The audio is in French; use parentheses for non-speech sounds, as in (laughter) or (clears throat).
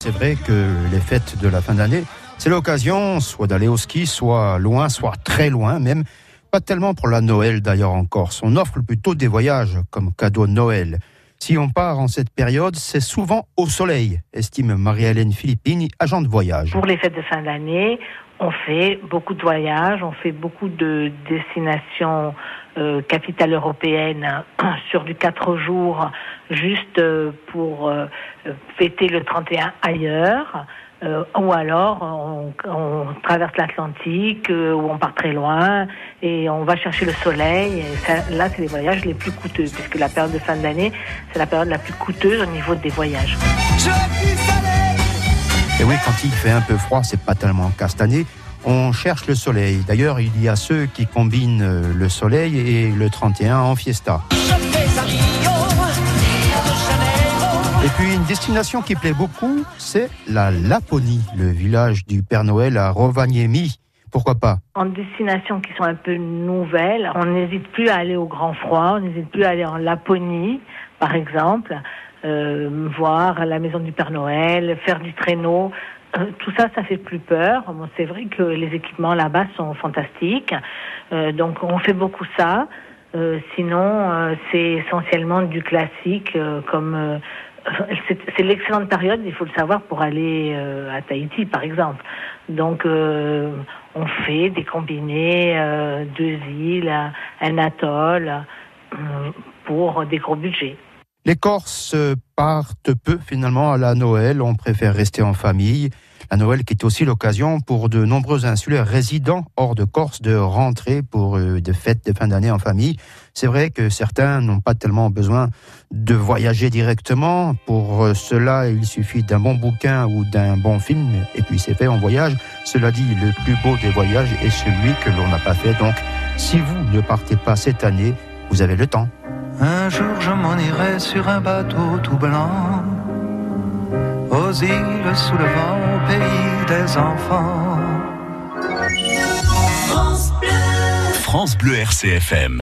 C'est vrai que les fêtes de la fin d'année, c'est l'occasion soit d'aller au ski, soit loin, soit très loin même. Pas tellement pour la Noël d'ailleurs en Corse. On offre plutôt des voyages comme cadeau de Noël. Si on part en cette période, c'est souvent au soleil, estime Marie-Hélène Philippini, agent de voyage. Pour les fêtes de fin d'année, on fait beaucoup de voyages, on fait beaucoup de destinations euh, capitales européennes (clears throat) sur du 4 jours juste euh, pour euh, fêter le 31 ailleurs. Euh, ou alors on, on traverse l'Atlantique euh, ou on part très loin et on va chercher le soleil. Et ça, là, c'est les voyages les plus coûteux puisque la période de fin d'année, c'est la période la plus coûteuse au niveau des voyages. Et oui, quand il fait un peu froid, c'est pas tellement castané. On cherche le soleil. D'ailleurs, il y a ceux qui combinent euh, le soleil et le 31 en fiesta. Et puis une destination qui plaît beaucoup, c'est la Laponie, le village du Père Noël à Rovaniemi. Pourquoi pas? En destinations qui sont un peu nouvelles, on n'hésite plus à aller au grand froid, on n'hésite plus à aller en Laponie, par exemple, euh, voir la maison du Père Noël, faire du traîneau. Euh, tout ça, ça fait plus peur. C'est vrai que les équipements là-bas sont fantastiques, euh, donc on fait beaucoup ça. Euh, sinon, c'est essentiellement du classique, comme (laughs) c'est l'excellente période, il faut le savoir, pour aller à Tahiti, par exemple. Donc, on fait des combinés, deux îles, un atoll, pour des gros budgets. Les Corses partent peu finalement à la Noël, on préfère rester en famille. La Noël qui est aussi l'occasion pour de nombreux insulaires résidents hors de Corse de rentrer pour euh, des fêtes de fin d'année en famille. C'est vrai que certains n'ont pas tellement besoin de voyager directement. Pour euh, cela, il suffit d'un bon bouquin ou d'un bon film et puis c'est fait en voyage. Cela dit, le plus beau des voyages est celui que l'on n'a pas fait. Donc, si vous ne partez pas cette année, vous avez le temps. Un jour je m'en irai sur un bateau tout blanc, aux îles sous le vent, au pays des enfants. France Bleu RCFM.